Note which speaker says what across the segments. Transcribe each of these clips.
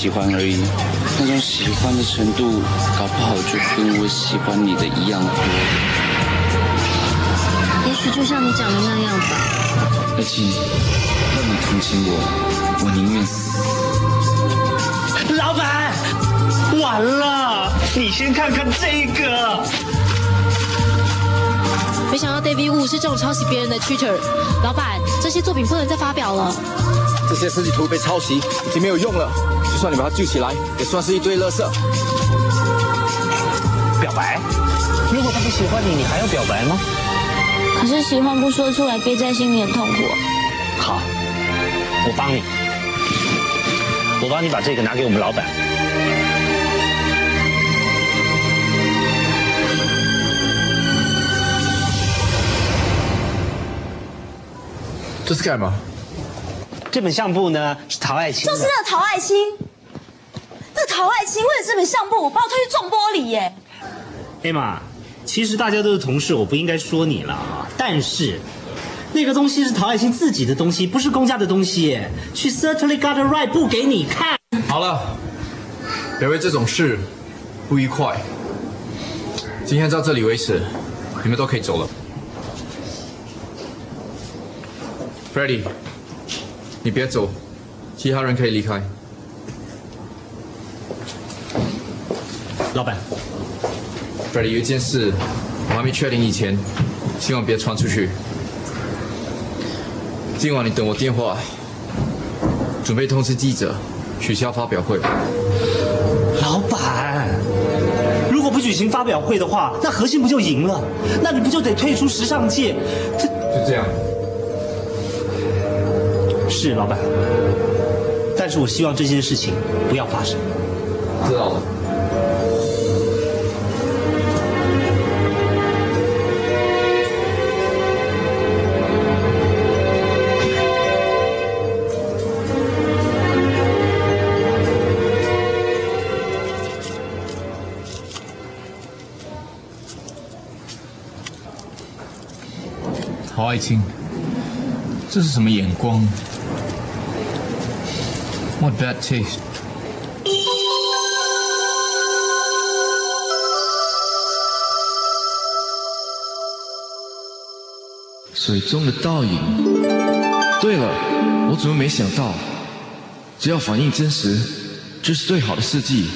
Speaker 1: 喜欢而已，那种喜欢的程度，搞不好就跟我喜欢你的一样多。
Speaker 2: 也许就像你讲的那样吧。
Speaker 1: 而且，让你同情我，我宁愿死。
Speaker 3: 老板，完了！你先看看这个。
Speaker 4: 没想到 David Wu 是这种抄袭别人的 Twitter。老板，这些作品不能再发表了。
Speaker 5: 这些设计图被抄袭，已经没有用了。就算你把它救起来，也算是一堆垃圾。
Speaker 3: 表白？如果他不喜欢你，你还要表白吗？
Speaker 6: 可是喜欢不说出来，憋在心里很痛苦。
Speaker 3: 好，我帮你，我帮你把这个拿给我们老板。
Speaker 5: 这是干嘛？
Speaker 3: 这本相簿呢是陶爱卿，
Speaker 7: 就是那个陶爱卿，为了这本相簿，把我推去撞玻璃耶！
Speaker 3: 艾玛，其实大家都是同事，我不应该说你了啊。但是那个东西是陶爱卿自己的东西，不是公家的东西耶。She certainly got a right 不给你看。
Speaker 5: 好了，别为这种事不愉快。今天到这里为止，你们都可以走了。Freddie，你别走，其他人可以离开。
Speaker 3: 老板
Speaker 5: ，Freddy，有一件事我还没确定以前，希望别传出去。今晚你等我电话，准备通知记者取消发表会。
Speaker 3: 老板，如果不举行发表会的话，那核心不就赢了？那你不就得退出时尚界？这
Speaker 5: 就这样。
Speaker 3: 是老板，但是我希望这件事情不要发生。
Speaker 5: 知道了。
Speaker 8: 爱卿，这是什么眼光？What bad taste！
Speaker 9: 水中的倒影。对了，我怎么没想到？只要反应真实，就是最好的设计。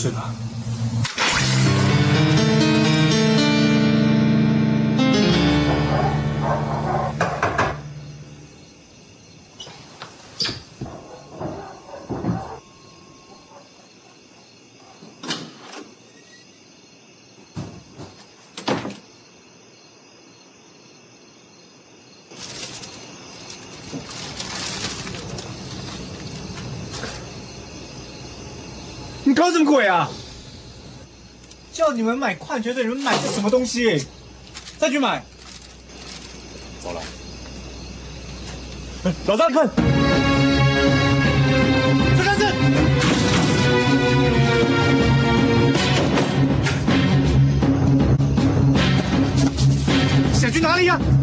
Speaker 10: 是的。
Speaker 11: 你们买矿泉水，你们买的什么东西？再去买。走了。老大，看，这看这。想去哪里呀、
Speaker 12: 放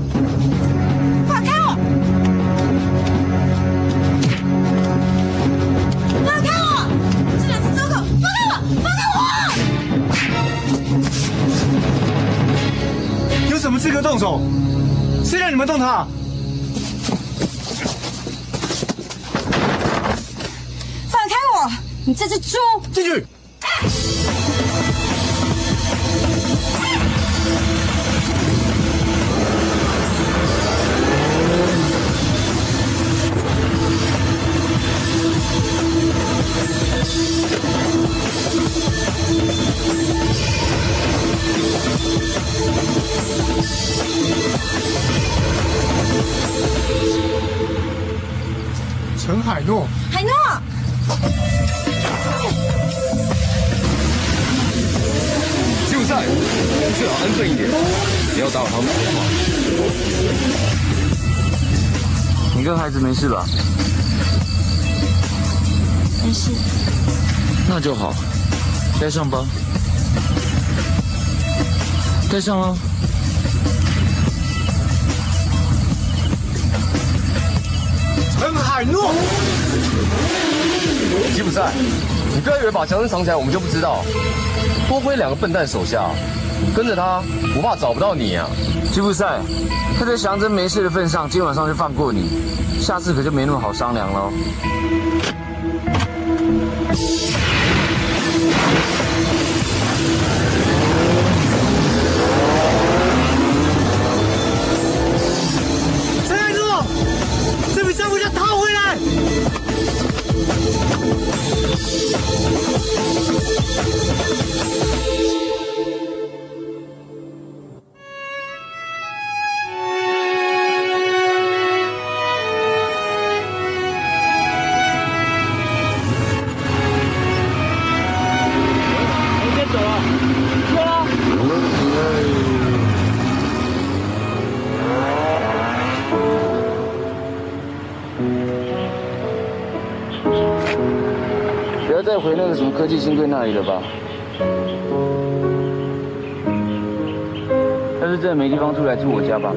Speaker 12: 开我！
Speaker 11: 有什么资格动手？谁让你们动他？
Speaker 7: 放开我！你这只猪！
Speaker 11: 进去。陈海诺，
Speaker 7: 海诺，
Speaker 13: 就在，你最好安分一点，不要打扰他们说话。
Speaker 1: 你跟孩子没事吧？
Speaker 7: 没事。
Speaker 1: 那就好，带上吧。带上啊！
Speaker 11: 陈海诺，
Speaker 13: 吉普赛，你不要以为把强森藏起来我们就不知道，多亏两个笨蛋手下，跟着他我怕找不到你啊！
Speaker 1: 吉普赛，看在祥真没事的份上，今晚上就放过你，下次可就没那么好商量喽。那个什么科技新贵那里了吧？要是真的没地方住，来住我家吧。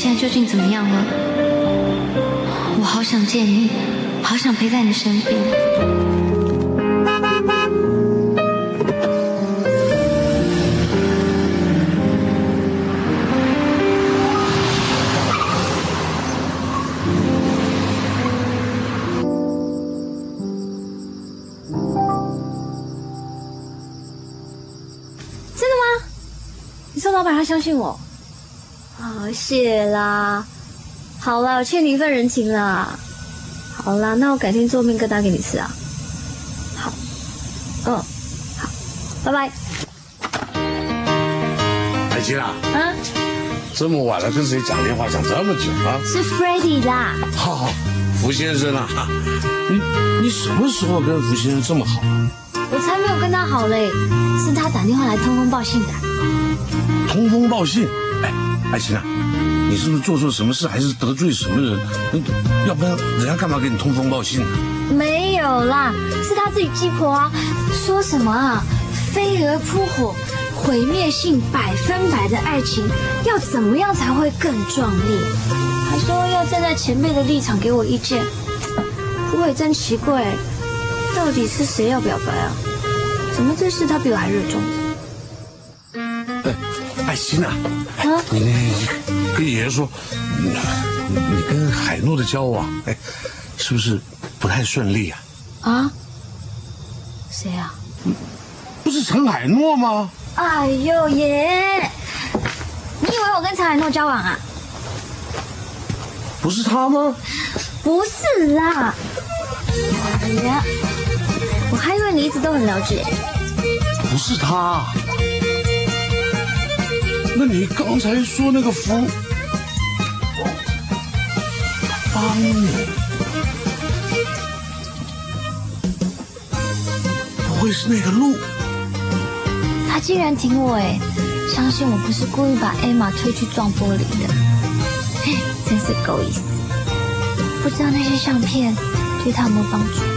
Speaker 14: 现在究竟怎么样了？我好想见你，好想陪在你身边。
Speaker 7: 真的吗？你说老板他相信我？好，谢啦。好啦，我欠你一份人情啦。好啦，那我改天做面疙瘩给你吃啊。好，嗯，好，拜拜。
Speaker 15: 海琪啊，
Speaker 7: 啊，
Speaker 15: 这么晚了跟谁讲电话讲这么久啊？
Speaker 7: 是 Freddy 啦。
Speaker 15: 好好，福先生啊，你你什么时候跟福先生这么好啊？
Speaker 7: 我才没有跟他好嘞，是他打电话来通风报信的。
Speaker 15: 通风报信。爱情啊，你是不是做错什么事，还是得罪什么人？要不然人家干嘛给你通风报信？
Speaker 7: 没有啦，是他自己鸡婆啊！说什么啊？飞蛾扑火，毁灭性百分百的爱情，要怎么样才会更壮烈？还说要站在前辈的立场给我意见。不过也真奇怪，到底是谁要表白啊？怎么这事他比我还热衷？
Speaker 15: 爱心啊，你你跟爷爷说，你你跟海诺的交往，哎，是不是不太顺利啊？
Speaker 7: 啊？谁啊？
Speaker 15: 不是陈海诺吗？
Speaker 7: 哎呦爷！你以为我跟陈海诺交往啊？
Speaker 15: 不是他吗？
Speaker 7: 不是啦！哎呀，我还以为你一直都很了解。
Speaker 15: 不是他。那你刚才说那个福帮你，不会是那个鹿？
Speaker 7: 他竟然挺我哎！相信我不是故意把艾玛推去撞玻璃的，嘿真是够意思。不知道那些相片对他有没有帮助？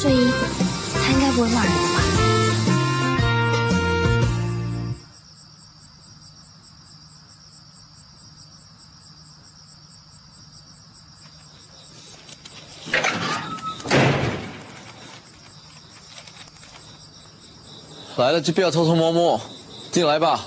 Speaker 7: 睡衣，他应该不会骂人吧？
Speaker 5: 来了就不要偷偷摸摸，进来吧。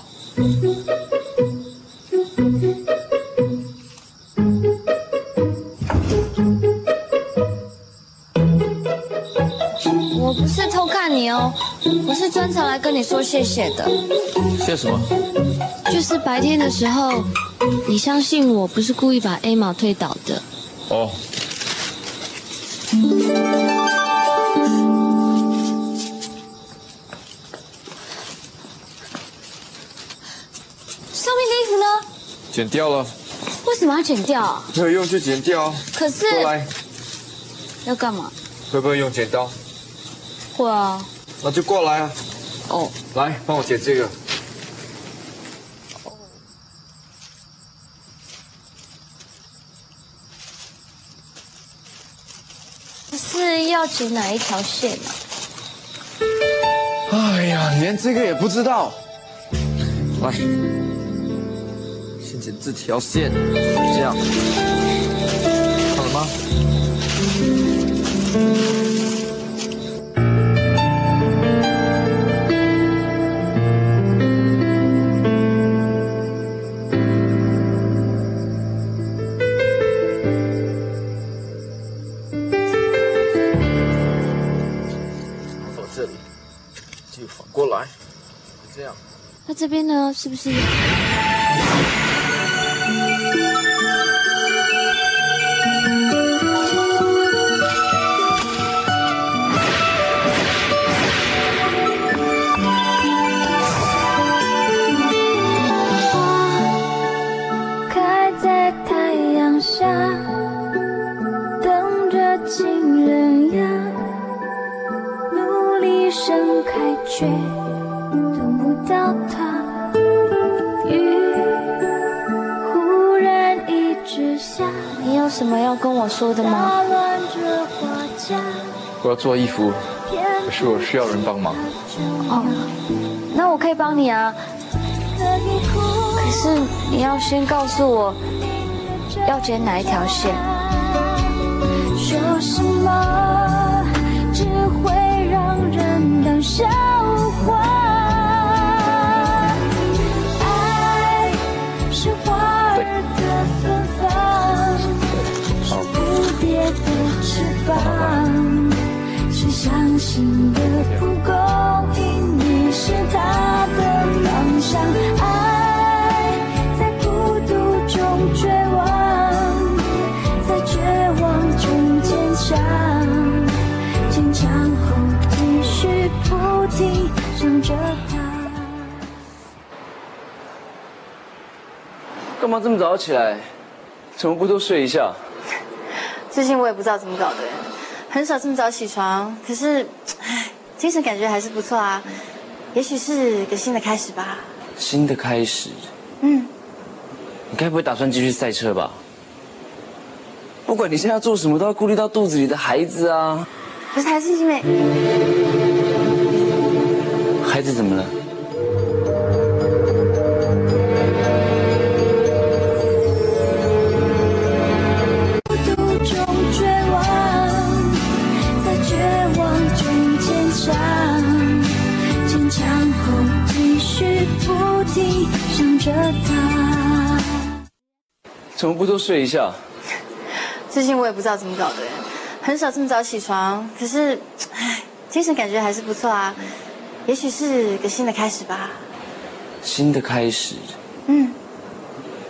Speaker 7: 专程来跟你说谢谢的。
Speaker 5: 谢什么？
Speaker 7: 就是白天的时候，你相信我不是故意把 A 毛推倒的。
Speaker 5: 哦，
Speaker 7: 上面的衣服呢？
Speaker 5: 剪掉了，
Speaker 7: 为什么要剪掉啊？
Speaker 5: 没有用就剪掉。
Speaker 7: 可是
Speaker 5: 过来，
Speaker 7: 要干嘛？
Speaker 5: 会不会用剪刀？
Speaker 7: 会啊。
Speaker 5: 那就过来啊。
Speaker 7: 哦，
Speaker 5: 来帮我剪这个。
Speaker 7: 是要剪哪一条线啊？
Speaker 5: 哎呀，连这个也不知道。来，先剪这条线，这样，看了吗？这
Speaker 7: 边呢？是不是？
Speaker 5: 做衣服，可是我需要人帮忙。
Speaker 7: 哦，那我可以帮你啊。可是你要先告诉我要剪哪一条线。
Speaker 16: 说什么只会让人当笑话。爱是花儿的芬芳，是蝴蝶的翅膀，是相信的蒲公英，你是他的方向。爱在孤独中绝望。在绝望中坚强，坚强后继续不停想着他。
Speaker 1: 干嘛这么早起来？怎么不多睡一下？
Speaker 14: 最近我也不知道怎么搞的，很少这么早起床，可是，唉，精神感觉还是不错啊。也许是个新的开始吧。
Speaker 1: 新的开始？
Speaker 14: 嗯，
Speaker 1: 你该不会打算继续赛车吧？不管你现在要做什么，都要顾虑到肚子里的孩子啊。
Speaker 14: 可是还是因为
Speaker 1: 孩子怎么了？怎么不多睡一下？
Speaker 14: 最近我也不知道怎么搞的，很少这么早起床，可是，唉，精神感觉还是不错啊。也许是个新的开始吧。
Speaker 1: 新的开始？
Speaker 14: 嗯，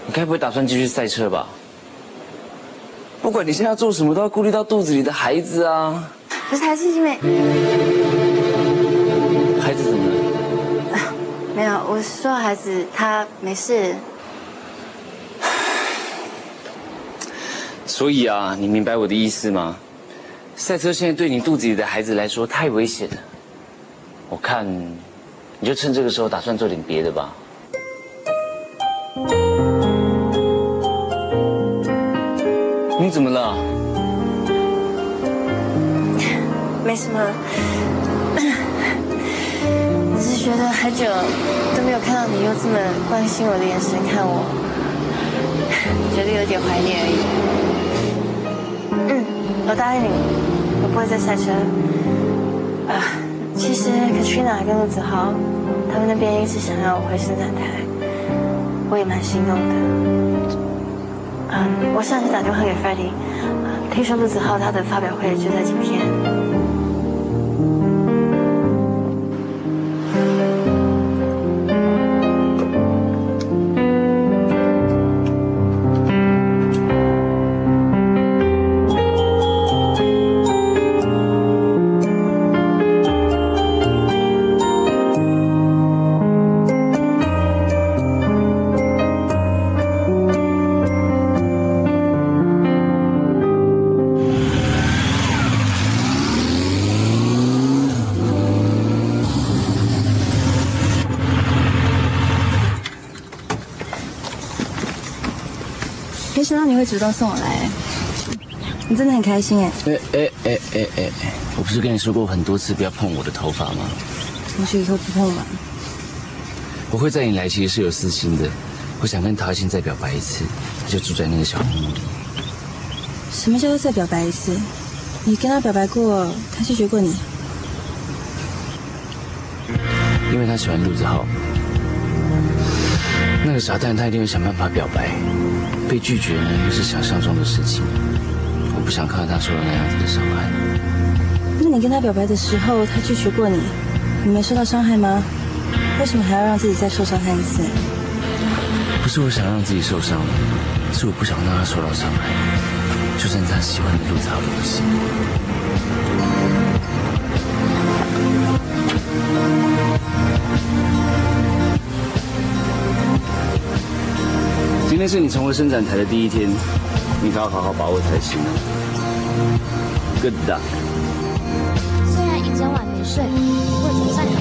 Speaker 1: 你该不会打算继续赛车吧？不管你现在要做什么，都要顾虑到肚子里的孩子啊。
Speaker 14: 可是还是因为
Speaker 1: 孩子怎么了？
Speaker 14: 没有，我说孩子他没事。
Speaker 1: 所以啊，你明白我的意思吗？赛车现在对你肚子里的孩子来说太危险了。我看，你就趁这个时候打算做点别的吧。你怎么了？
Speaker 14: 没什么，只是觉得很久都没有看到你用这么关心我的眼神看我，觉得有点怀念而已。我答应你，我不会再赛车。啊，其实 Katrina 跟陆子豪他们那边一直想要我回生产台，我也蛮心动的。嗯，我上次打电话给 Freddie，听说陆子豪他的发表会就在今天。
Speaker 17: 主动送我来，你真的很开心哎。
Speaker 1: 哎哎哎哎哎，我不是跟你说过很多次不要碰我的头发吗？
Speaker 17: 同学以后不碰嘛。
Speaker 1: 我会在你来其实是有私心的，我想跟陶爱欣再表白一次，就住在那个小木屋里。
Speaker 17: 什么叫做再表白一次？你跟他表白过，他拒绝过你？
Speaker 1: 因为他喜欢陆子浩，那个傻蛋他一定会想办法表白，被拒绝呢又是想象中的事情，我不想看到他受到那样子的伤害。
Speaker 17: 那你跟他表白的时候，他拒绝过你，你没受到伤害吗？为什么还要让自己再受伤害一次？
Speaker 1: 不是我想让自己受伤，是我不想让他受到伤害，就算他喜欢的路子我都不行。天是你重回伸展台的第一天，你可要好好把握才行啊。Good luck。
Speaker 16: 虽然一整晚没睡，不过总算有力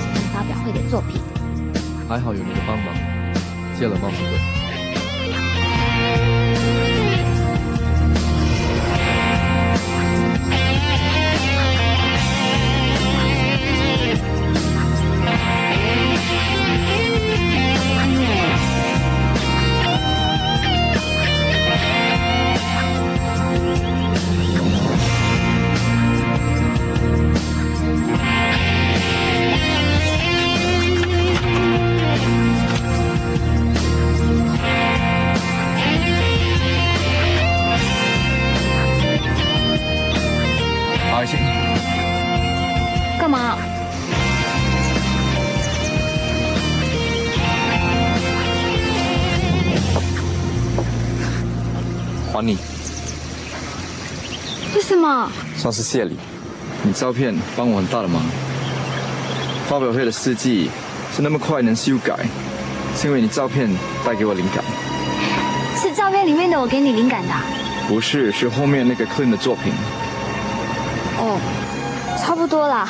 Speaker 16: 想跟发表会的作品。
Speaker 13: 还好有你的帮忙，谢了帽子鬼。
Speaker 16: 么？
Speaker 5: 算是谢礼。你照片帮我很大的忙。发表会的事迹是那么快能修改，是因为你照片带给我灵感。
Speaker 7: 是照片里面的我给你灵感的、啊。
Speaker 18: 不是，是后面那个 Clean 的作品。
Speaker 7: 哦，差不多啦。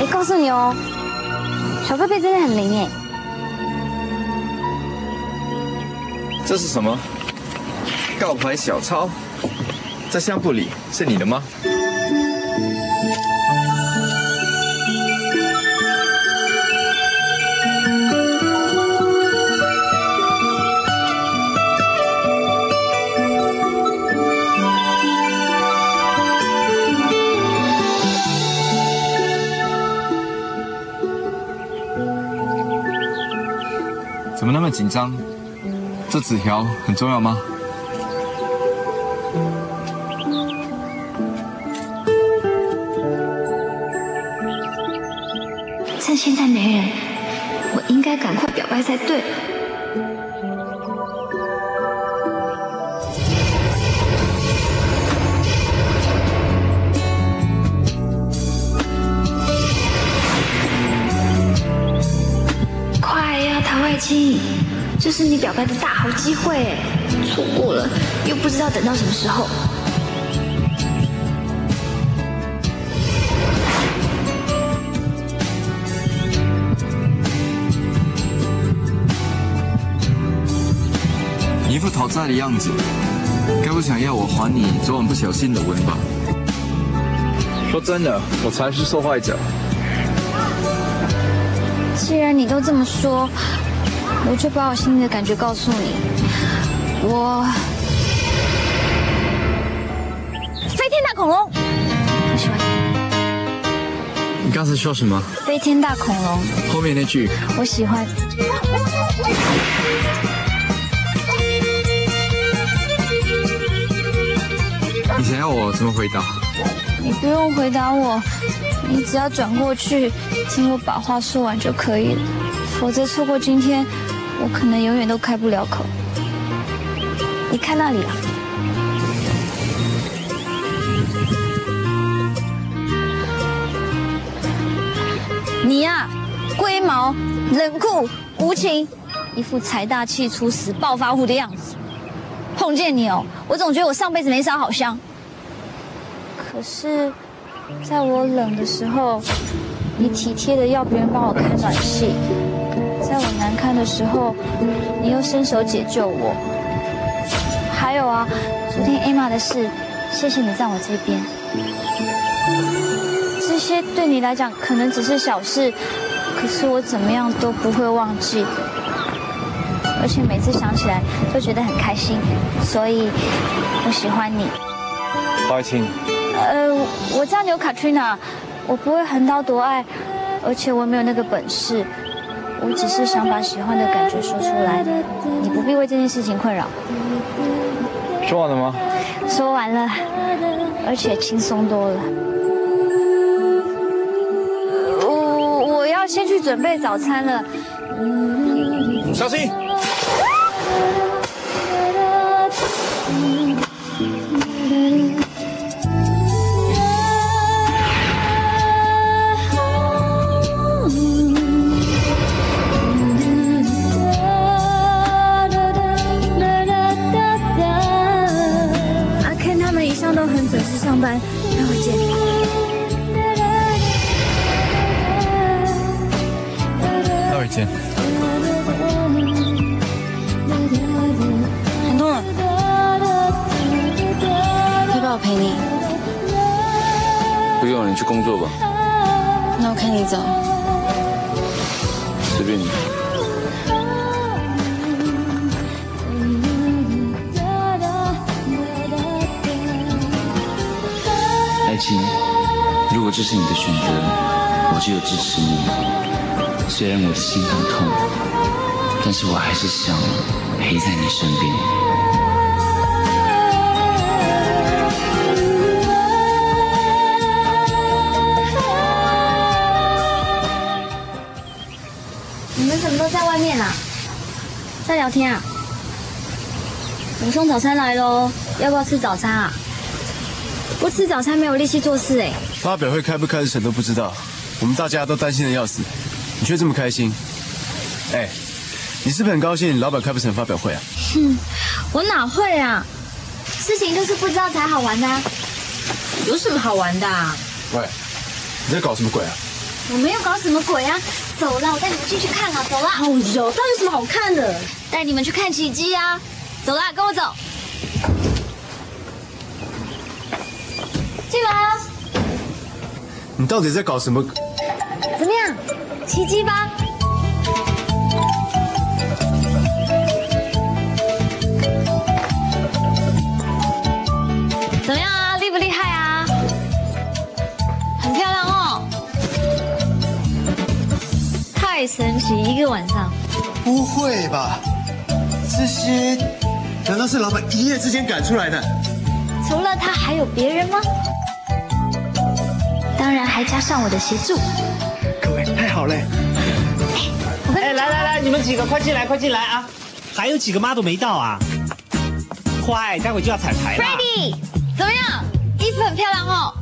Speaker 7: 哎，告诉你哦，小贝贝真的很灵哎。
Speaker 18: 这是什么？告牌小抄，在相簿里是你的吗？怎么那么紧张？这纸条很重要吗？
Speaker 14: 对。快呀，唐爱卿，这是你表白的大好机会，错过了又不知道等到什么时候。
Speaker 18: 你一副讨债的样子，该不想要我还你昨晚不小心的吻吧？说真的，我才是受害者。
Speaker 7: 既然你都这么说，我就把我心里的感觉告诉你。我飞天大恐龙，我喜欢
Speaker 18: 你刚才说什么？
Speaker 7: 飞天大恐龙，
Speaker 18: 后面那句
Speaker 7: 我喜欢。
Speaker 18: 你想要我怎么回答？
Speaker 7: 你不用回答我，你只要转过去听我把话说完就可以了。否则错过今天，我可能永远都开不了口。你看那里啊，你呀、龟毛、冷酷、无情，一副财大气粗、死暴发户的样子。碰见你哦，我总觉得我上辈子没烧好香。可是，在我冷的时候，你体贴的要别人帮我开暖气；在我难堪的时候，你又伸手解救我。还有啊，昨天 Emma 的事，谢谢你站我这边。这些对你来讲可能只是小事，可是我怎么样都不会忘记。而且每次想起来都觉得很开心，所以我喜欢你。
Speaker 18: 爱卿，
Speaker 7: 呃，我叫你有 Katrina，我不会横刀夺爱，而且我没有那个本事，我只是想把喜欢的感觉说出来，你不必为这件事情困扰。
Speaker 18: 说完了吗？
Speaker 7: 说完了，而且轻松多了。我我要先去准备早餐了。
Speaker 18: 小心！
Speaker 1: 虽然我的心很痛，但是我还是想陪在你身边。
Speaker 7: 你们怎么都在外面啊？在聊天啊？我送早餐来喽，要不要吃早餐啊？不吃早餐没有力气做事哎。
Speaker 19: 发表会开不开成都不知道，我们大家都担心的要死，你却这么开心。哎，你是不是很高兴老板开不成发表会啊？
Speaker 7: 哼，我哪会啊？事情就是不知道才好玩的、啊。
Speaker 17: 有什么好玩的、啊？
Speaker 19: 喂，你在搞什么鬼啊？
Speaker 7: 我没有搞什么鬼啊！走了，我带你们进去看啊！走了。
Speaker 17: 好柔，到底有什么好看的？
Speaker 7: 带你们去看奇迹啊！走啦，跟我走。进来啊！
Speaker 19: 你到底在搞什么？
Speaker 7: 奇迹吧？怎么样啊？厉不厉害啊？很漂亮哦！太神奇，一个晚上。
Speaker 19: 不会吧？这些难道是老板一夜之间赶出来的？
Speaker 7: 除了他还有别人吗？当然还加上我的协助。
Speaker 19: 各位，太好了！
Speaker 3: 哎，来来来，你们几个快进来，快进来啊！还有几个 model 没到啊？快，待会就要彩排了。
Speaker 7: Ready？怎么样？衣服很漂亮哦。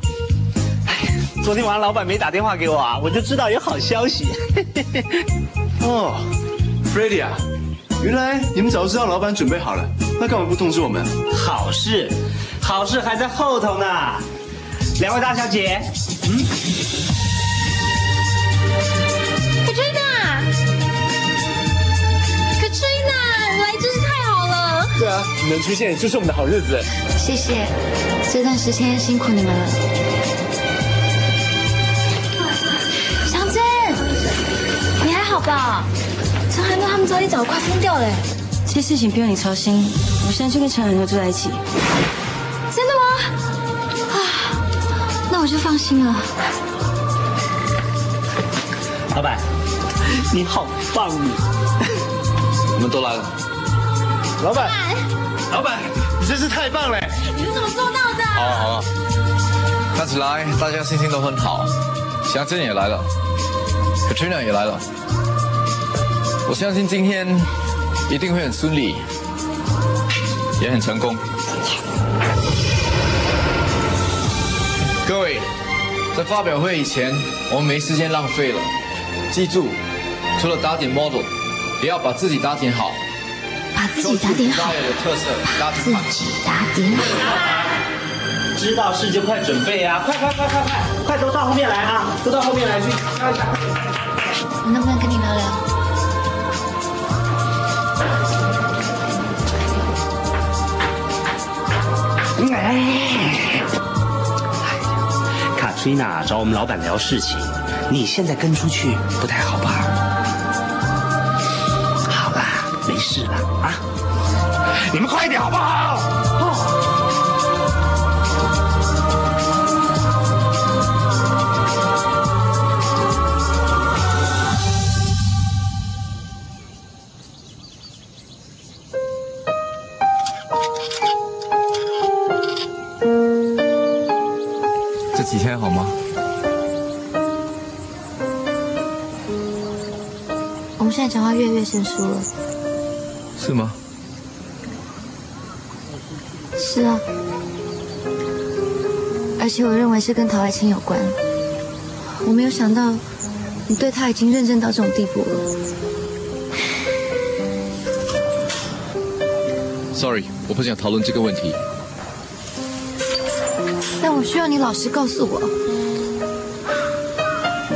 Speaker 3: 昨天晚上老板没打电话给我啊，我就知道有好消息。
Speaker 19: 哦，Freddy 啊，原来你们早就知道老板准备好了，那干嘛不通知我们？
Speaker 3: 好事，好事还在后头呢。两位大小姐，
Speaker 19: 啊，你能出现就是我们的好日子。
Speaker 14: 谢谢，这段时间辛苦你们了。
Speaker 7: 祥珍，你还好吧？陈海诺他们昨天早快疯掉了。
Speaker 17: 这些事情不用你操心，我现在就跟陈海诺住在一起。
Speaker 7: 真的吗？啊，那我就放心了。
Speaker 3: 老板，你好棒你！
Speaker 5: 你们都来了。
Speaker 19: 老板，老板，你真是太棒了！
Speaker 7: 你是怎么做到的？
Speaker 5: 好了好了，看起来大家心情都很好，祥珍也来了，Katrina 也来了。我相信今天一定会很顺利，也很成功。各位，在发表会以前，我们没时间浪费了。记住，除了打点 model，也要把自己打点好，
Speaker 7: 把自己打点好，
Speaker 5: 大有的特色，打
Speaker 7: 自己打点好。
Speaker 3: 知道事就快准备啊！快快快快快，快都到后面来啊！都到后面来去挑一下。
Speaker 7: 我能不能跟你聊聊？
Speaker 3: 哎，卡翠娜找我们老板聊事情，你现在跟出去不太好吧？没事了啊！你们快一点好不好？
Speaker 5: 这几天好吗？
Speaker 7: 我们现在讲话越来越生疏了。
Speaker 5: 是吗？
Speaker 7: 是啊，而且我认为是跟陶爱卿有关。我没有想到你对他已经认真到这种地步了。
Speaker 5: Sorry，我不想讨论这个问题。
Speaker 7: 但我需要你老实告诉我，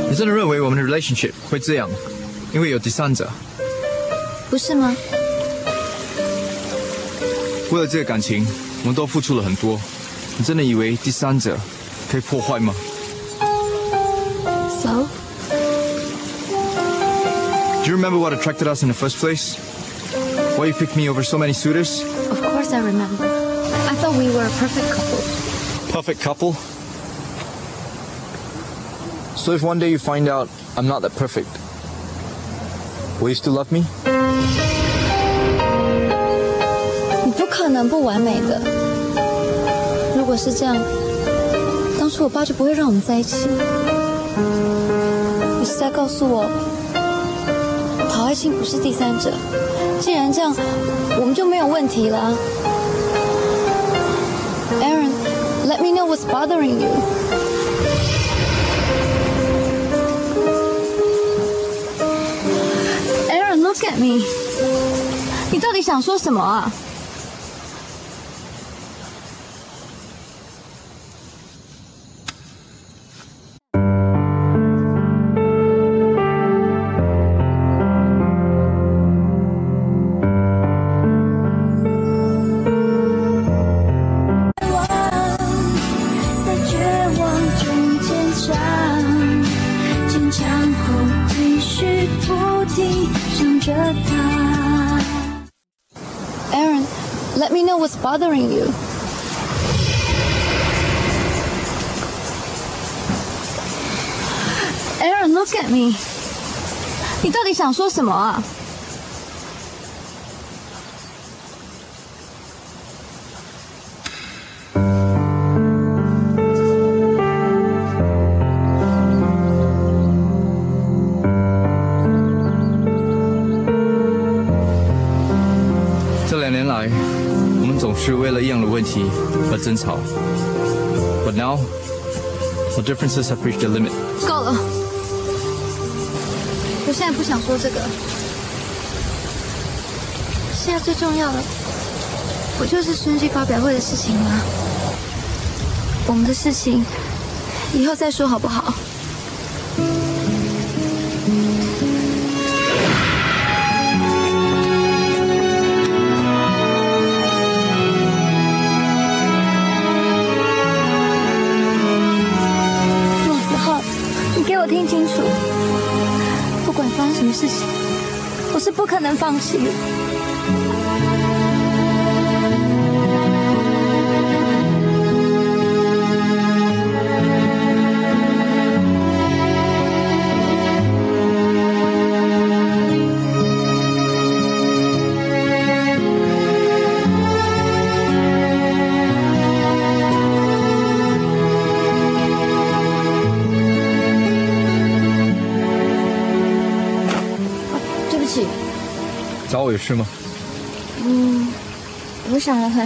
Speaker 5: 你真的认为我们的 relationship 会这样？因为有第三者？
Speaker 7: 不是吗？
Speaker 5: 为了这个感情，我们都付出了很多。你真的以为第三者可以破坏吗
Speaker 7: So，
Speaker 5: Do you remember what attracted us in the first place? Why you picked me over so many suitors?
Speaker 7: of course I remember. I thought we were a perfect couple.
Speaker 5: Perfect couple. So if one day you find out I'm not that perfect, will you still love me?
Speaker 7: 能不完美的。如果是这样，当初我爸就不会让我们在一起。你是在告诉我，陶爱卿不是第三者？既然这样，我们就没有问题了。Aaron，let me know what's bothering you. Aaron, look at me. 你到底想说什么啊？bothering you. Aaron, look at me. 你到底想说什么啊？
Speaker 5: 了一样的问题和争吵。But now, the differences have reached a limit.
Speaker 7: 够了，我现在不想说这个。现在最重要的，不就是春季发表会的事情吗？我们的事情，以后再说好不好？他能放弃。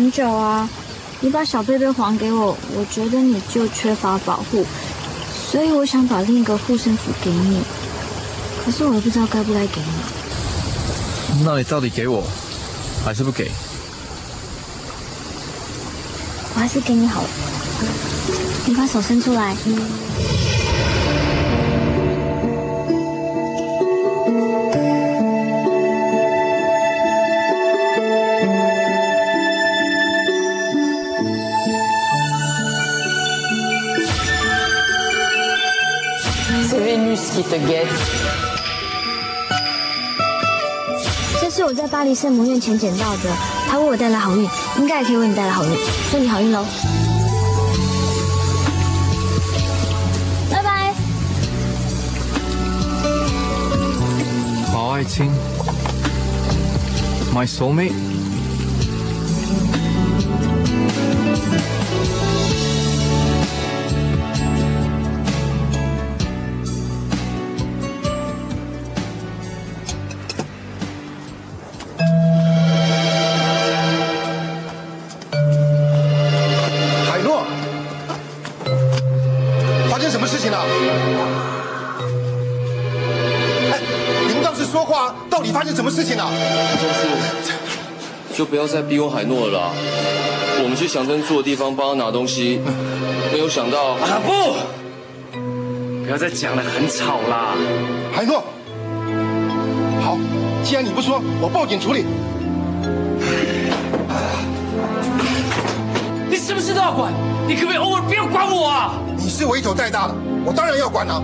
Speaker 7: 很久啊，你把小贝贝还给我，我觉得你就缺乏保护，所以我想把另一个护身符给你，可是我又不知道该不该给你。
Speaker 5: 那你到底给我，还是不给？
Speaker 7: 我还是给你好了，你把手伸出来。这是我在巴黎圣母院前捡到的，它为我带来好运，应该也可以为你带来好运，祝你好运喽！拜拜。
Speaker 5: 好爱卿，My soulmate。
Speaker 13: 就不要再逼问海诺了啦。我们去祥珍住的地方帮他拿东西，没有想到
Speaker 11: 啊不！不要再讲了，很吵啦。
Speaker 20: 海诺，好，既然你不说，我报警处理。
Speaker 11: 你什么事都要管，你可不可以偶尔不要管我啊？
Speaker 20: 你是为首带大的，我当然要管了。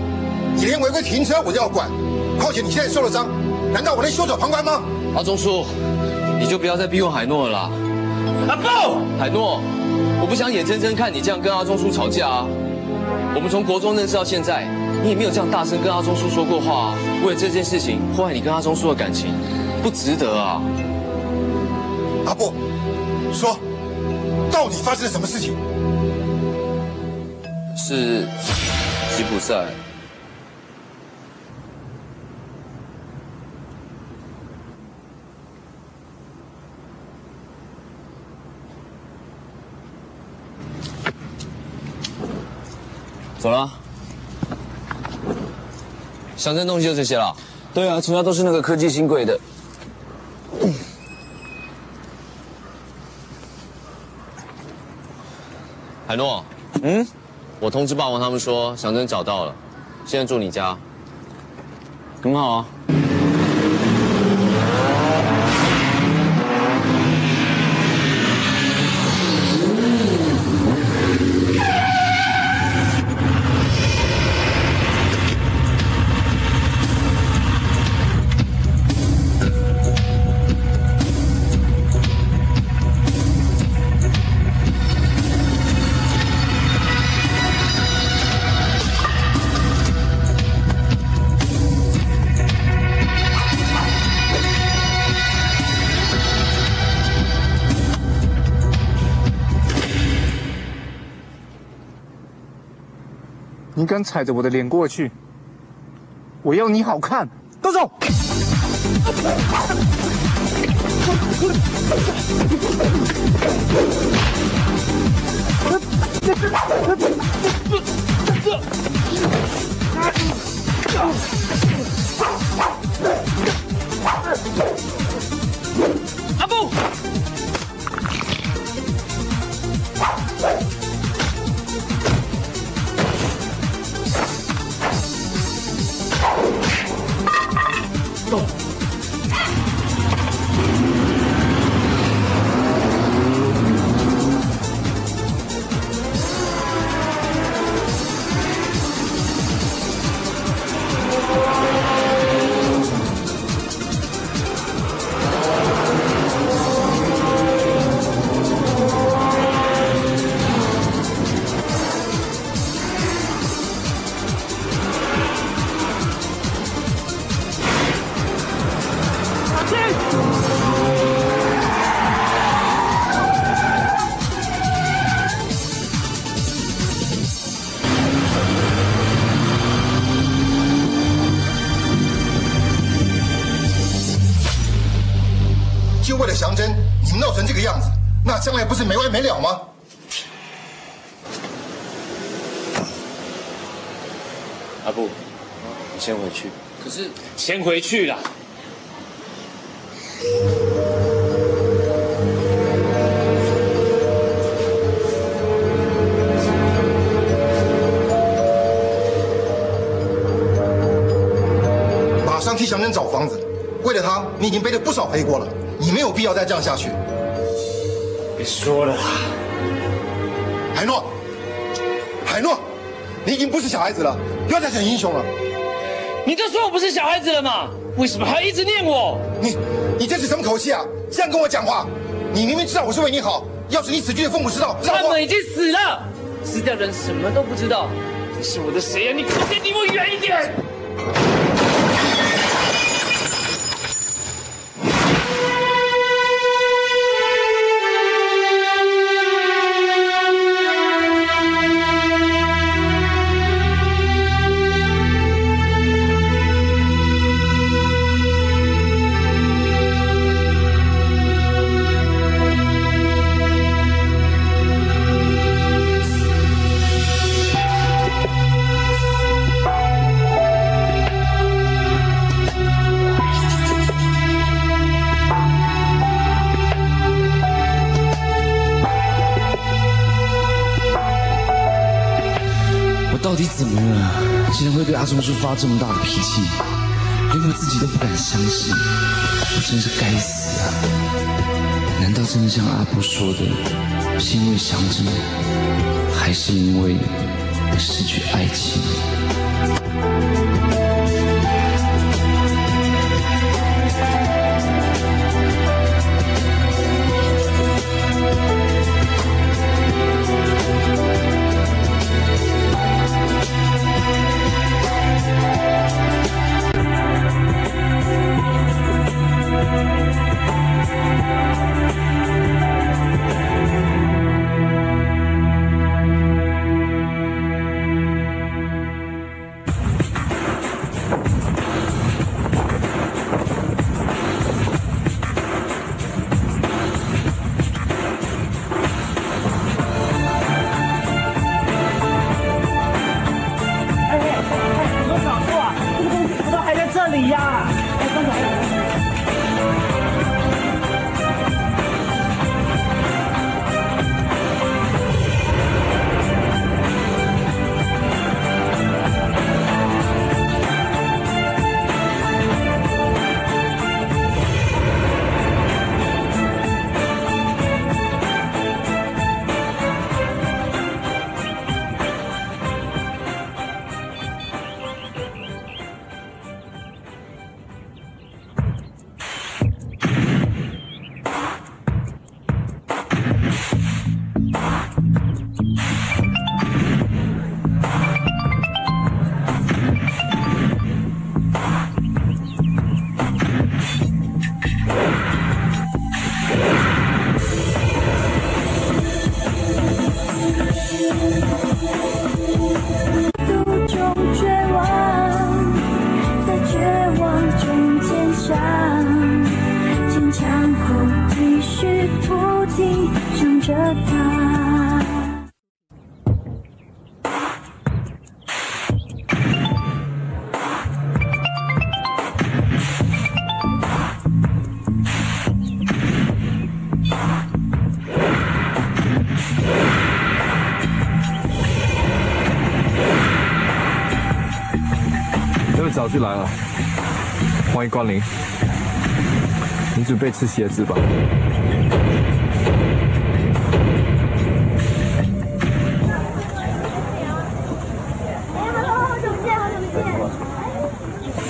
Speaker 20: 你连违规停车我都要管，况且你现在受了伤，难道我能袖手旁观吗？
Speaker 13: 阿忠叔，你就不要再逼问海诺了啦。
Speaker 11: 啊不！
Speaker 13: 海诺，我不想眼睁睁看你这样跟阿忠叔吵架啊。我们从国中认识到现在，你也没有这样大声跟阿忠叔说过话啊。为了这件事情破坏你跟阿忠叔的感情，不值得啊。
Speaker 20: 阿布，说，到底发生了什么事情？
Speaker 13: 是吉普赛。走了。祥珍东西就这些了。
Speaker 21: 对啊，从来都是那个科技新贵的。
Speaker 13: 海诺。嗯。我通知霸王他们说，祥真找到了，现在住你家。很好啊。
Speaker 11: 敢踩着我的脸过去，我要你好看！动手！
Speaker 13: 先回去
Speaker 10: 了。
Speaker 20: 马上替祥珍找房子，为了他，你已经背了不少黑锅了，你没有必要再这样下去。
Speaker 10: 别说了啦，
Speaker 20: 海诺，海诺，你已经不是小孩子了，不要再想英雄了。
Speaker 10: 你都说我不是小孩子了嘛？为什么还一直念我？
Speaker 20: 你，你这是什么口气啊？这样跟我讲话，你明明知道我是为你好，要是你死去的父母知道，
Speaker 10: 他们已经死了，死掉的人什么都不知道。你是我的谁呀、你可别离我远一点！
Speaker 1: 连我自己都不敢相信，我真是该死啊！难道真的像阿布说的，是因为想着你，还是因为失去爱情？
Speaker 5: 早就来了，欢迎光临。你准备吃鞋子吧。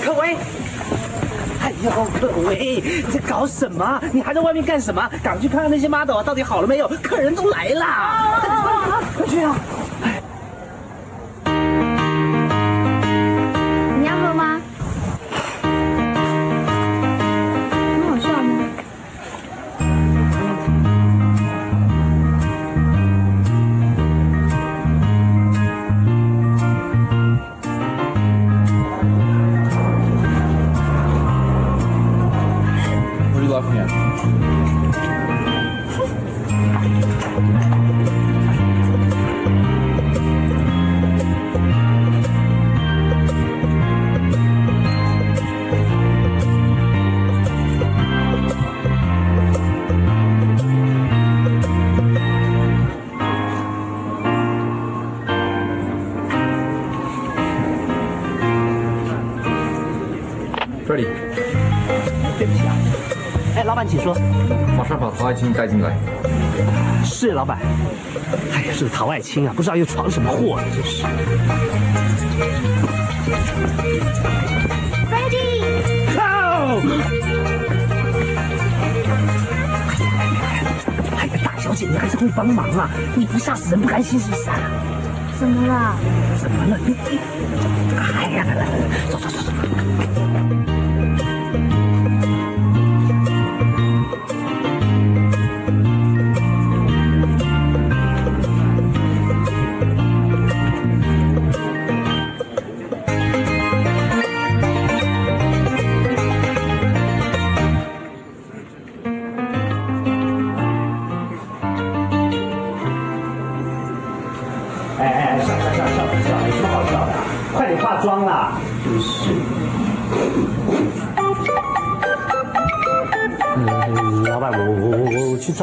Speaker 3: 可为，哎呦，可为，你在搞什么？你还在外面干什么？赶快去看看那些 model 到底好了没有？客人都来啦！快去啊！哎，老板，请说。
Speaker 5: 马上把陶爱卿带进来。
Speaker 3: 是老板。哎呀，这个陶爱卿啊，不知道又闯什么祸了，真是。靠！哎呀，大小姐，你还是会帮忙啊！你不吓死人不甘心是不是啊？
Speaker 7: 怎么了？
Speaker 3: 怎么了？你你，哎呀，来来来，走走走走。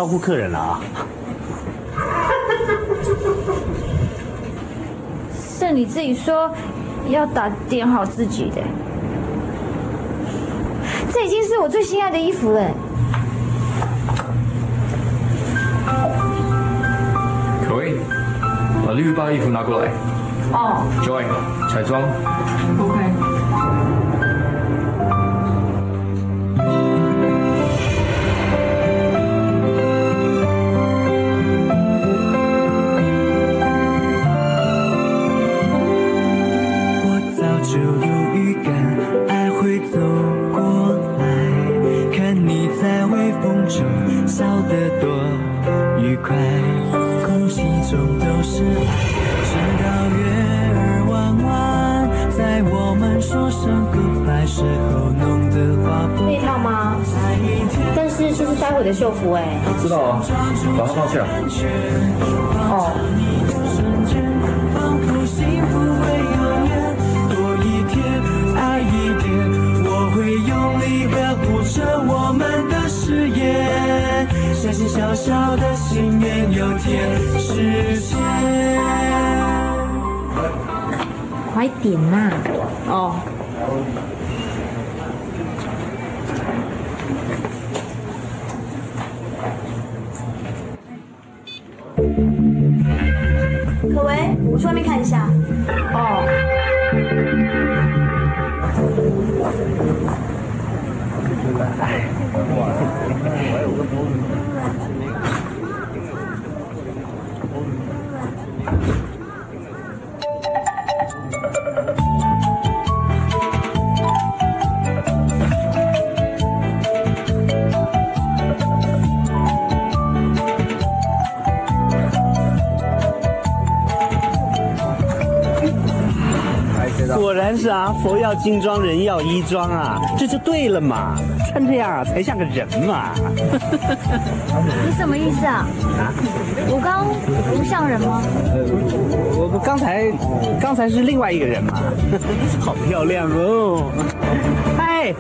Speaker 3: 招呼客人了啊。
Speaker 7: 是你自己说要打点好自己的，这已经是我最心爱的衣服了。
Speaker 5: 可以，把绿八衣服拿过来。
Speaker 7: 哦
Speaker 5: Joy，彩妆。
Speaker 7: ，OK。
Speaker 4: 那套吗？但是这是待会的秀服哎。
Speaker 5: 知道啊，把它放下。
Speaker 4: 哦。
Speaker 12: 仿佛幸福会永远多一天，爱一点，我会用力呵护着我们的誓言，相信小小的心愿有天实现。
Speaker 4: 快点呐、哦。
Speaker 3: 果然是啊，佛要金装，人要衣装啊，这就对了嘛，穿这样啊才像个人嘛。
Speaker 7: 你什么意思啊？我刚不像人吗？
Speaker 3: 我我刚才刚才是另外一个人嘛，好漂亮哦！嗨，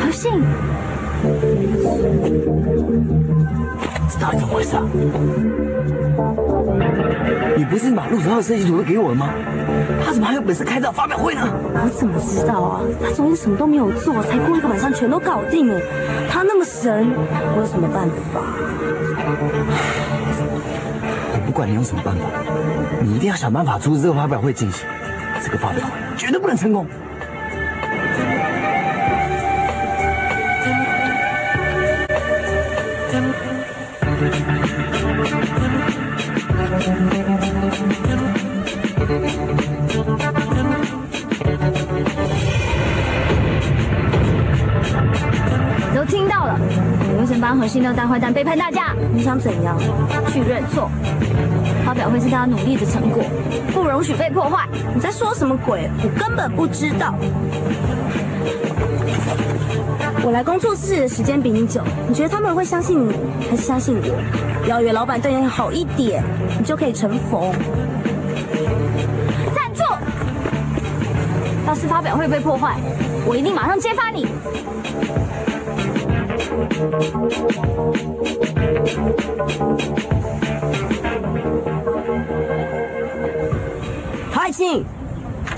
Speaker 7: 何信，
Speaker 22: 到底怎么回事啊？你不是把陆子浩的设计图都给我了吗？他怎么还有本事开这发表会呢？
Speaker 17: 我怎么知道啊？他昨天什么都没有做，才过一个晚上全都搞定了。他那么神，我有什么办法？
Speaker 22: 我不管你用什么办法，你一定要想办法阻止这个发表会进行。这个发表会绝对不能成功。
Speaker 16: 你为什么帮核心六大坏蛋背叛大家？
Speaker 17: 你想怎样？
Speaker 16: 去认错。发表会是他努力的成果，不容许被破坏。
Speaker 17: 你在说什么鬼？我根本不知道。我来工作室的时间比你久，你觉得他们会相信你，还是相信我？要以为老板对你好一点，你就可以成佛。
Speaker 16: 站住！要是发表会被破坏，我一定马上揭发你。
Speaker 17: 陶爱清，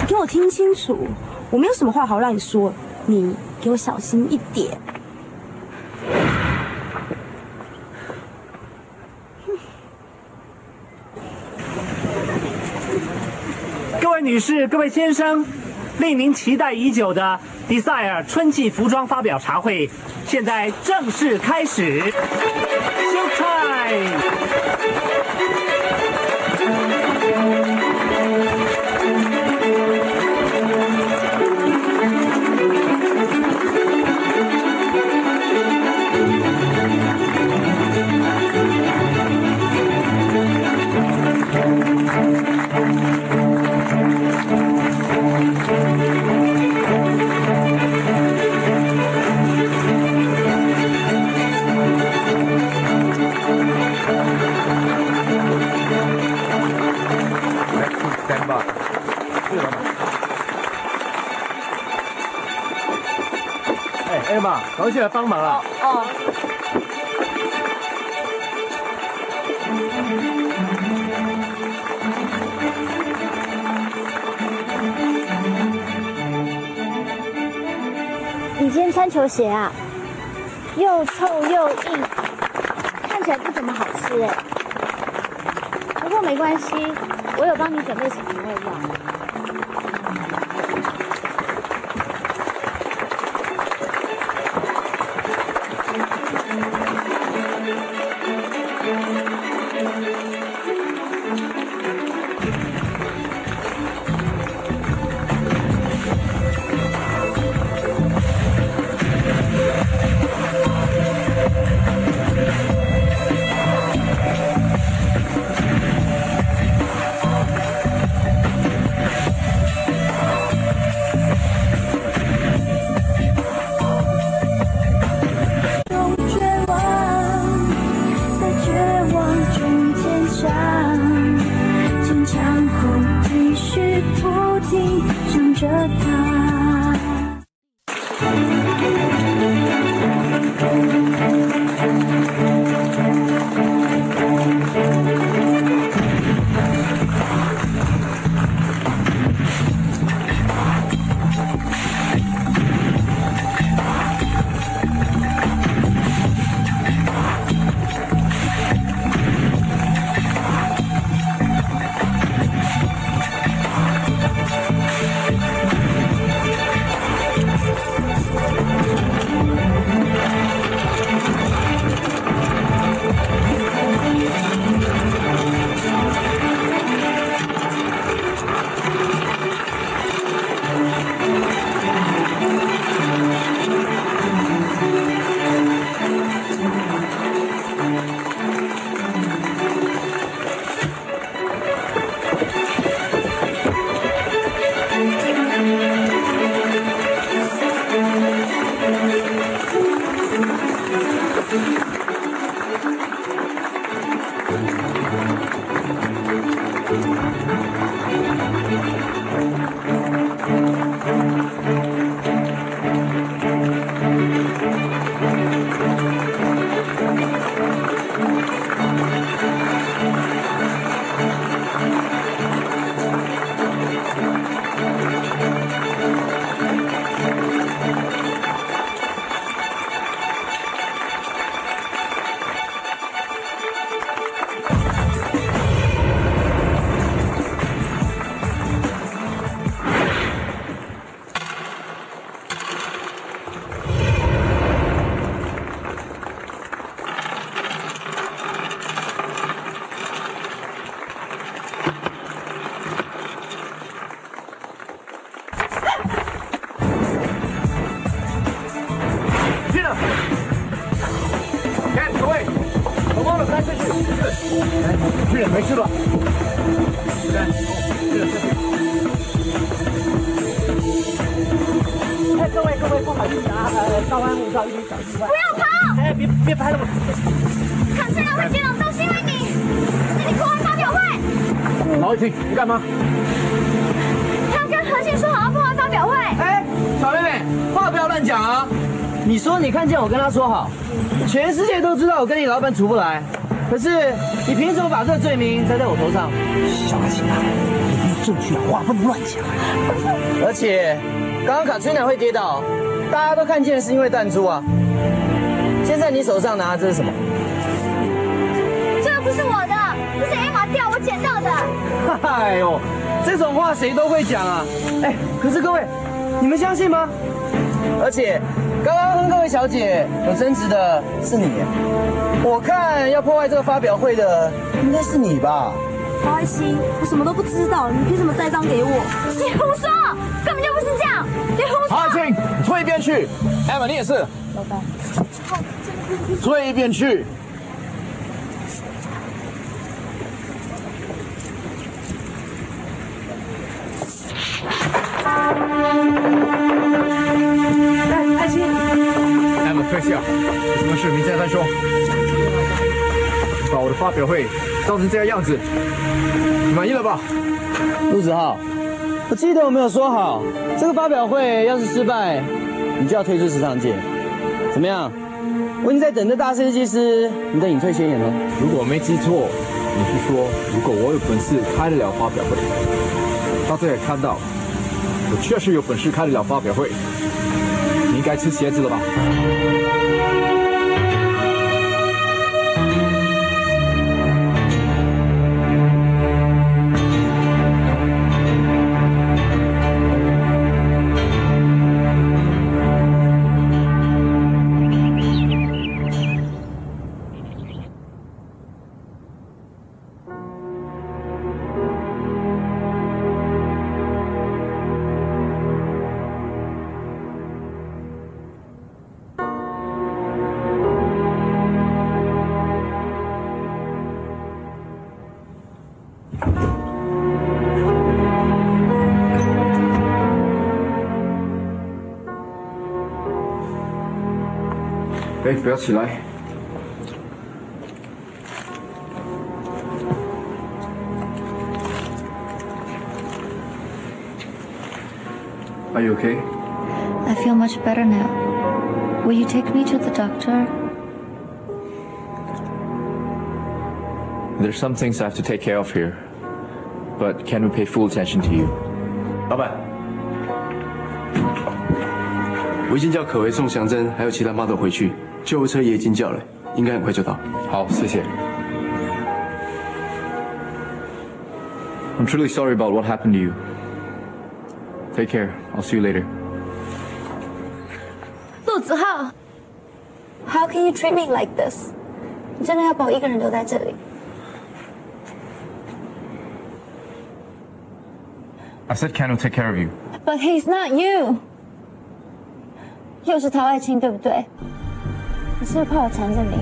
Speaker 17: 你给我听清楚，我没有什么话好让你说，你给我小心一点。
Speaker 3: 各位女士、各位先生，令您期待已久的 Desire 春季服装发表茶会，现在正式开始。Show time！
Speaker 21: 哎，艾玛，赶快进来帮忙啊！
Speaker 17: 哦。
Speaker 16: 你今天穿球鞋啊，又臭又硬，看起来不怎么好吃哎。不过没关系，我有帮你准备什么味道。
Speaker 23: 各位，我忘了发消息。是，主任没事吧？
Speaker 21: 哎，各位各位，不好意思啊，呃，稍安勿躁，一点小意外。
Speaker 17: 不要跑！
Speaker 21: 哎，别别拍了嘛。
Speaker 17: 刚才那台电脑都是因为你，是你破坏发表会。
Speaker 5: 老一，你干嘛？
Speaker 17: 他跟何静说好要破坏发表会。
Speaker 21: 哎，小妹妹，话不要乱讲啊。你说你看见我跟他说好，全世界都知道我跟你老板处不来，可是你凭什么把这个罪名栽在我头上？小阿星啊，你没有证据啊，话不能乱讲。而且刚刚卡崔娜会跌倒，大家都看见是因为弹珠啊。现在你手上拿的这是什么？
Speaker 17: 这个不是我的，这是 Emma 掉我捡到的。
Speaker 21: 哎呦，这种话谁都会讲啊！哎，可是各位，你们相信吗？而且位小姐有争执的是你，我看要破坏这个发表会的应该是你吧？
Speaker 17: 黄爱心，我什么都不知道，你凭什么栽赃给我？你胡说，根本就不是这样，你胡说。
Speaker 5: 黄爱卿，你退一边去。Emma，你也是，
Speaker 17: 老板，
Speaker 5: 退一边去。下，有什么事明天再说。把我的发表会造成这个样子，你满意了吧？
Speaker 21: 陆子浩，我记得我没有说好，这个发表会要是失败，你就要退出时尚界。怎么样？我已经在等着大设计师你的隐退宣言了。
Speaker 5: 如果我没记错，你是说如果我有本事开得了发表会，大家也看到，我确实有本事开得了发表会，该吃茄子了吧？哎，不要起来。Are you okay?
Speaker 7: I feel much better now. Will you take me to the doctor?
Speaker 24: There's some things I have to take care of here, but can we pay full attention to you?
Speaker 19: 老板，我已经叫可为送祥珍还有其他 model 回去， 救护车也已经叫了，应该很快就到。
Speaker 24: 好，谢谢。I'm truly sorry about what happened to you. Take care. I'll see you later.
Speaker 17: 陆子浩，How can you treat me like this？你真的要把我一个人留在这里？
Speaker 24: I said Ken will take care of you.
Speaker 17: But he's not you。又是陶爱卿，对不对？ 你是不是怕我缠着你，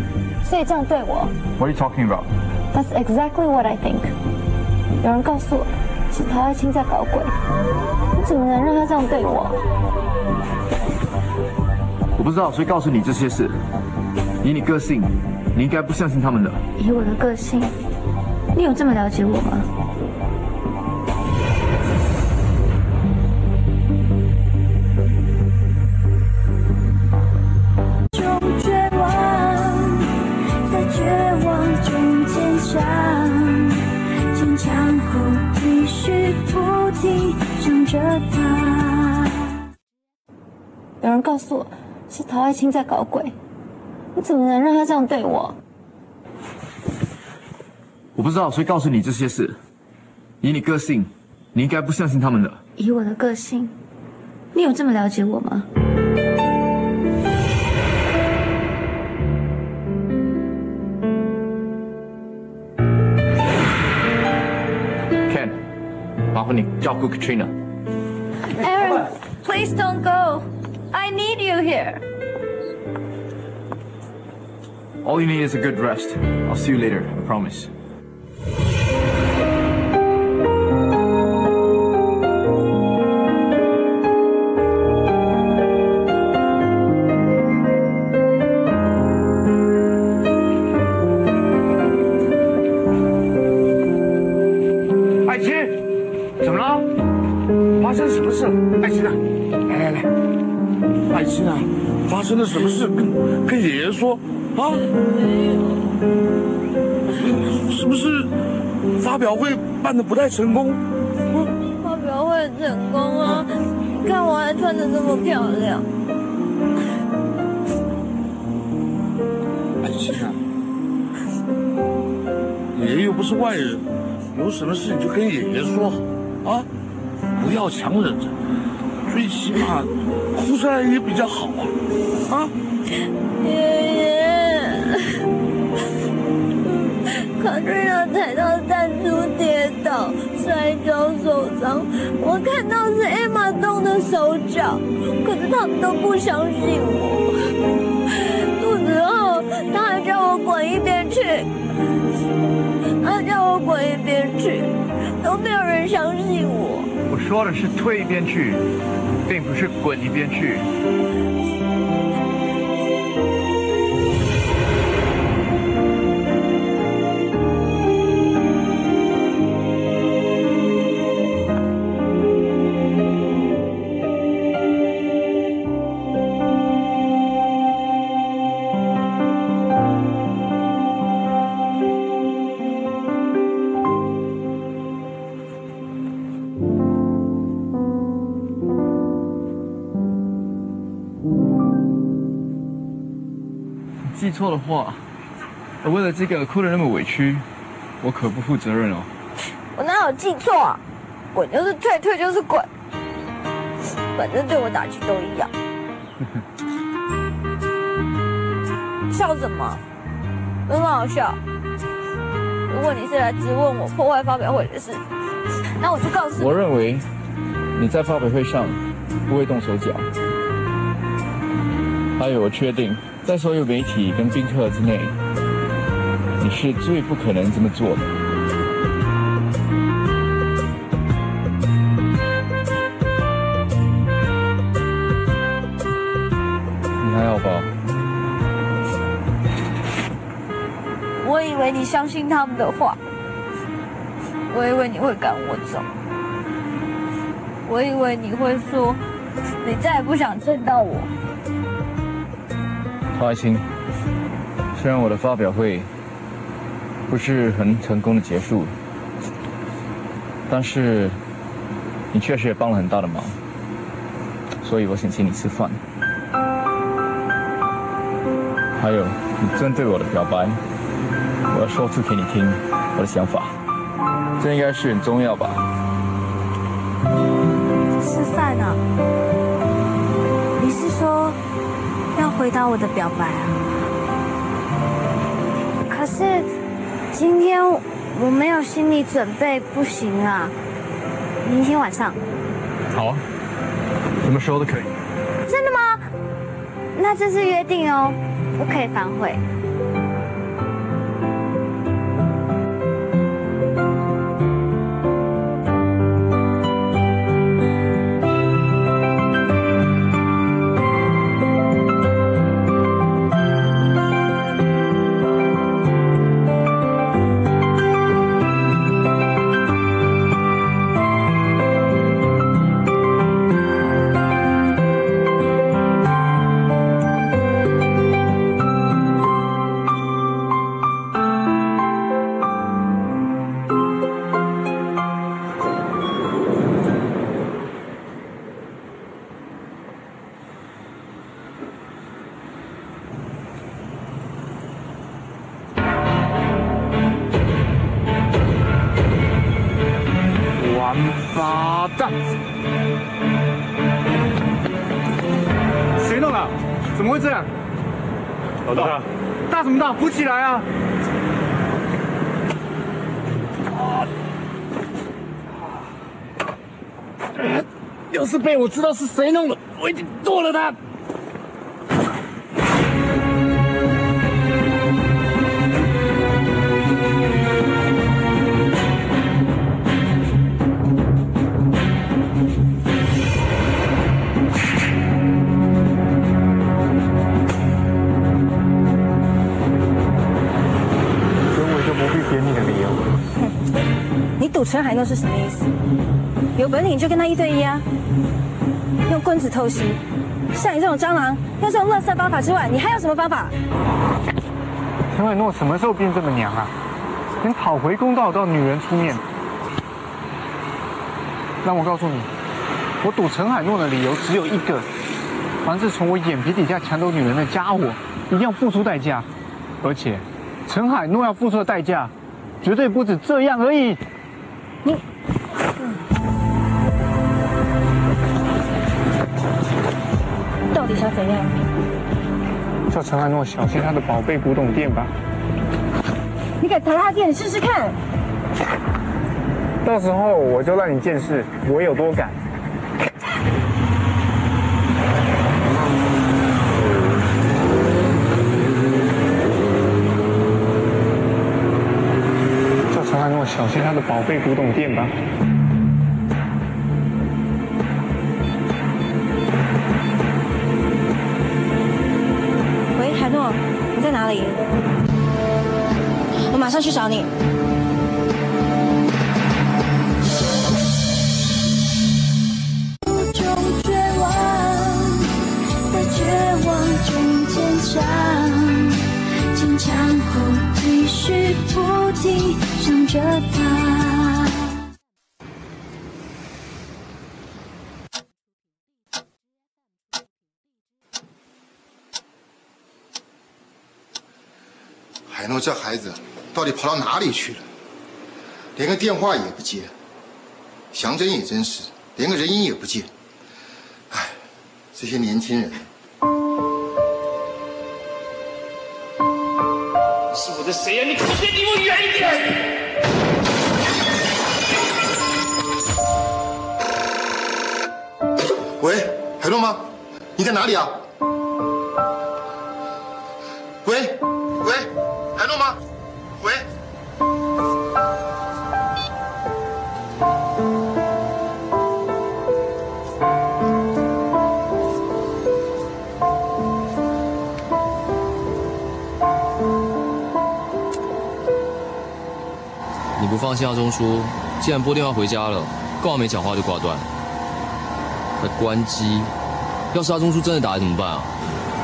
Speaker 17: 所以这样对我
Speaker 24: What are you talking
Speaker 17: about?？That's exactly what I think。有人告诉我，是陶爱卿在搞鬼。你怎么能让他这样对我？
Speaker 5: 我不知道所以告诉你这些事。以你个性，你应该不相信他们的。
Speaker 7: 以我的个性，你有这么了解我吗？
Speaker 16: 坚强后继续不停想着他。
Speaker 17: 有人告诉我，是陶爱卿在搞鬼。你怎么能让他这样对我？
Speaker 5: 我不知道谁告诉你这些事。以你个性，你应该不相信他们的。
Speaker 7: 以我的个性，你有这么了解我吗？
Speaker 24: 麻烦你照顾 Katrina。
Speaker 17: Aaron, please don't go. I need you here.
Speaker 5: All you need is a good rest. I'll see you later. I promise.
Speaker 15: 啊。是不是发表会办的不太成功？
Speaker 24: 发表会很成功啊！你看我还穿的那么漂亮。
Speaker 15: 安心啊，爷爷又不是外人，有什么事你就跟爷爷说啊，不要强忍着，最起码哭出来也比较好啊啊！
Speaker 24: 爷爷，卡瑞娜踩到弹珠跌倒，摔跤受伤。我看到是艾玛动的手脚，可是他们都不相信我。肚子饿，他还叫我滚一边去，他叫我滚一边去，都没有人相信我。
Speaker 25: 我说的是退一边去，并不是滚一边去。
Speaker 5: 错的话，我为了这个哭得那么委屈，我可不负责任哦。
Speaker 24: 我哪有记错啊？滚就是退，退就是滚，反正对我打击都一样。笑什么？有什么好笑？如果你是来质问我破坏发表会的事，那我就告诉你，
Speaker 5: 我认为你在发表会上不会动手脚，还有我确定，在所有媒体跟宾客之内，你是最不可能这么做的。你还好吧？
Speaker 24: 我以为你相信他们的话，我以为你会赶我走，我以为你会说你再也不想见到我。
Speaker 5: 陶爱卿，虽然我的发表会不是很成功的结束，但是你确实也帮了很大的忙，所以我想请你吃饭。还有，你针对我的表白，我要说出给你听我的想法，这应该是很重要吧？
Speaker 11: 回答我的表白啊？可是今天我没有心理准备，不行啊。明天晚上
Speaker 25: 好啊，什么时候都可以。
Speaker 11: 真的吗？那这是约定哦，不可以反悔。
Speaker 25: 是被我知道是谁弄的，我已经剁了他！
Speaker 16: 陈海诺是什么意思？有本领就跟他一对一啊！用棍子偷袭，像你这种蟑螂，用这种垃圾方法之外，你还有什么方法？
Speaker 11: 陈海诺什么时候变这么娘啊？连讨回公道都要女人出面。让我告诉你，我赌陈海诺的理由只有一个：凡是从我眼皮底下抢走女人的家伙，一定要付出代价。而且，陈海诺要付出的代价，绝对不止这样而已。
Speaker 16: 你，到底想怎样？
Speaker 11: 叫陈安诺小心他的宝贝古董店吧。
Speaker 16: 你敢砸他店，你试试看。
Speaker 11: 到时候我就让你见识我有多敢。叫陈海诺小心他的宝贝古董店吧。
Speaker 16: 喂，海诺，你在哪里？我马上去找你。
Speaker 20: 孩子到底跑到哪里去了？连个电话也不接，祥真也真是，连个人影也不见。哎，这些年轻人，
Speaker 10: 是我的谁呀、你可不可以离我远一点？
Speaker 20: 喂，海诺吗？你在哪里啊？喂，喂，海诺吗？喂。
Speaker 13: 你不放心阿钟叔，既然拨电话回家了，刚好没讲话就挂断？还关机？要是阿钟叔真的打来怎么办啊？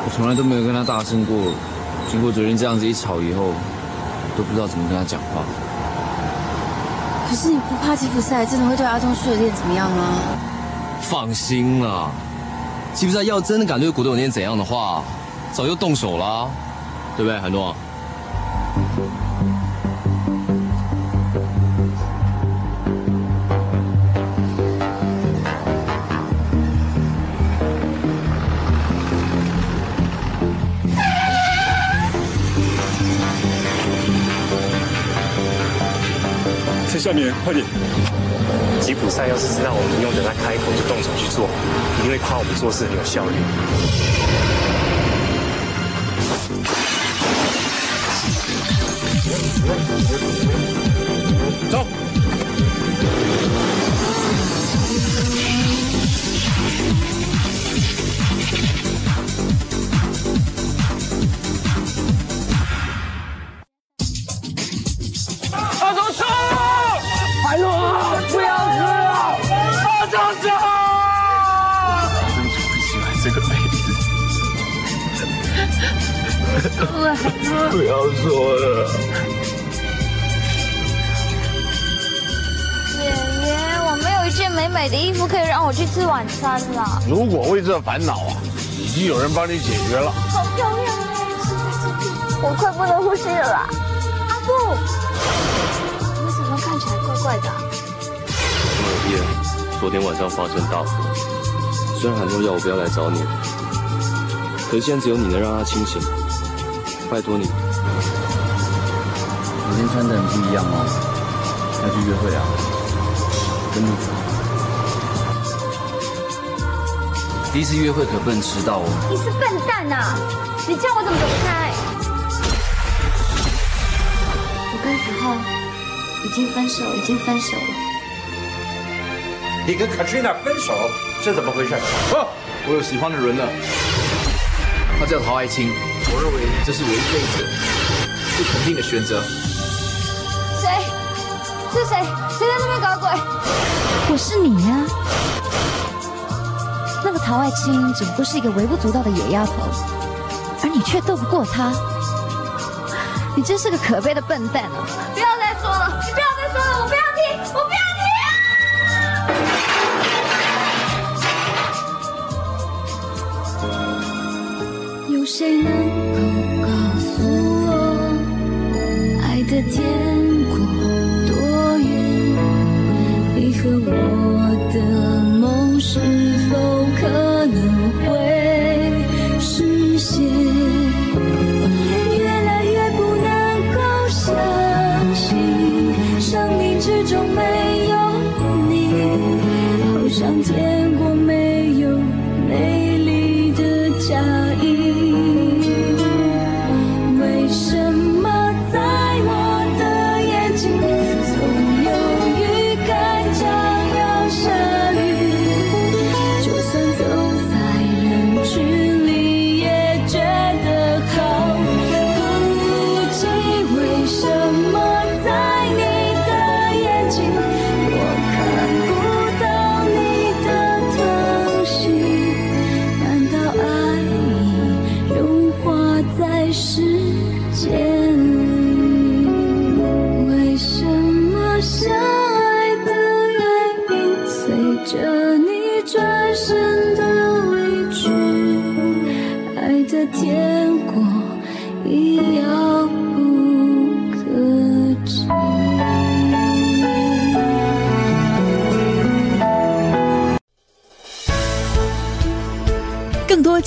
Speaker 1: 我从来都没有跟他大声过，经过昨天这样子一吵以后，都不知道怎么跟他讲话。
Speaker 18: 可是你不怕吉普赛真的会对阿东叔的店怎么样吗？
Speaker 13: 放心啦，吉普赛要真的敢对古董店怎样的话，早就动手啦，对不对，海诺？
Speaker 15: 下面，快点！
Speaker 26: 吉普赛要是知道我们用的他开口就动手去做，一定会夸我们做事很有效率。
Speaker 15: 走。
Speaker 27: 不要
Speaker 15: 说了。
Speaker 7: 爷爷，我没有一件美美的衣服可以让我去吃晚餐了。
Speaker 28: 如果为这烦恼啊，已经有人帮你解决了。
Speaker 7: 好漂亮啊！我快不能呼吸了！阿布，你怎么看起来怪怪的啊、
Speaker 13: 马尔蒂昨天晚上发生大火，虽然海诺要我不要来找你，可是现在只有你能让他清醒。拜托你，
Speaker 1: 今天穿的很不一样哦，要去约会啊？跟你走。第一次约会可不能迟到哦。
Speaker 7: 你是笨蛋呐、你叫我怎么走得开？我跟子浩已经分手，已经分手了。
Speaker 5: 你跟 Katrina 分手，这怎么回事？哦，我有喜欢的人了，他叫陶爱卿，我认为这是我一辈子最肯定的选择。
Speaker 7: 谁？是谁？谁在那边搞
Speaker 16: 鬼！
Speaker 2: 我是你呀、那个陶爱卿只不过是一个微不足道的野丫头，而你却斗不过她，你真是个可悲的笨蛋啊！
Speaker 16: 不要再说了，你不要再说了，我不谁能够告诉我，爱的天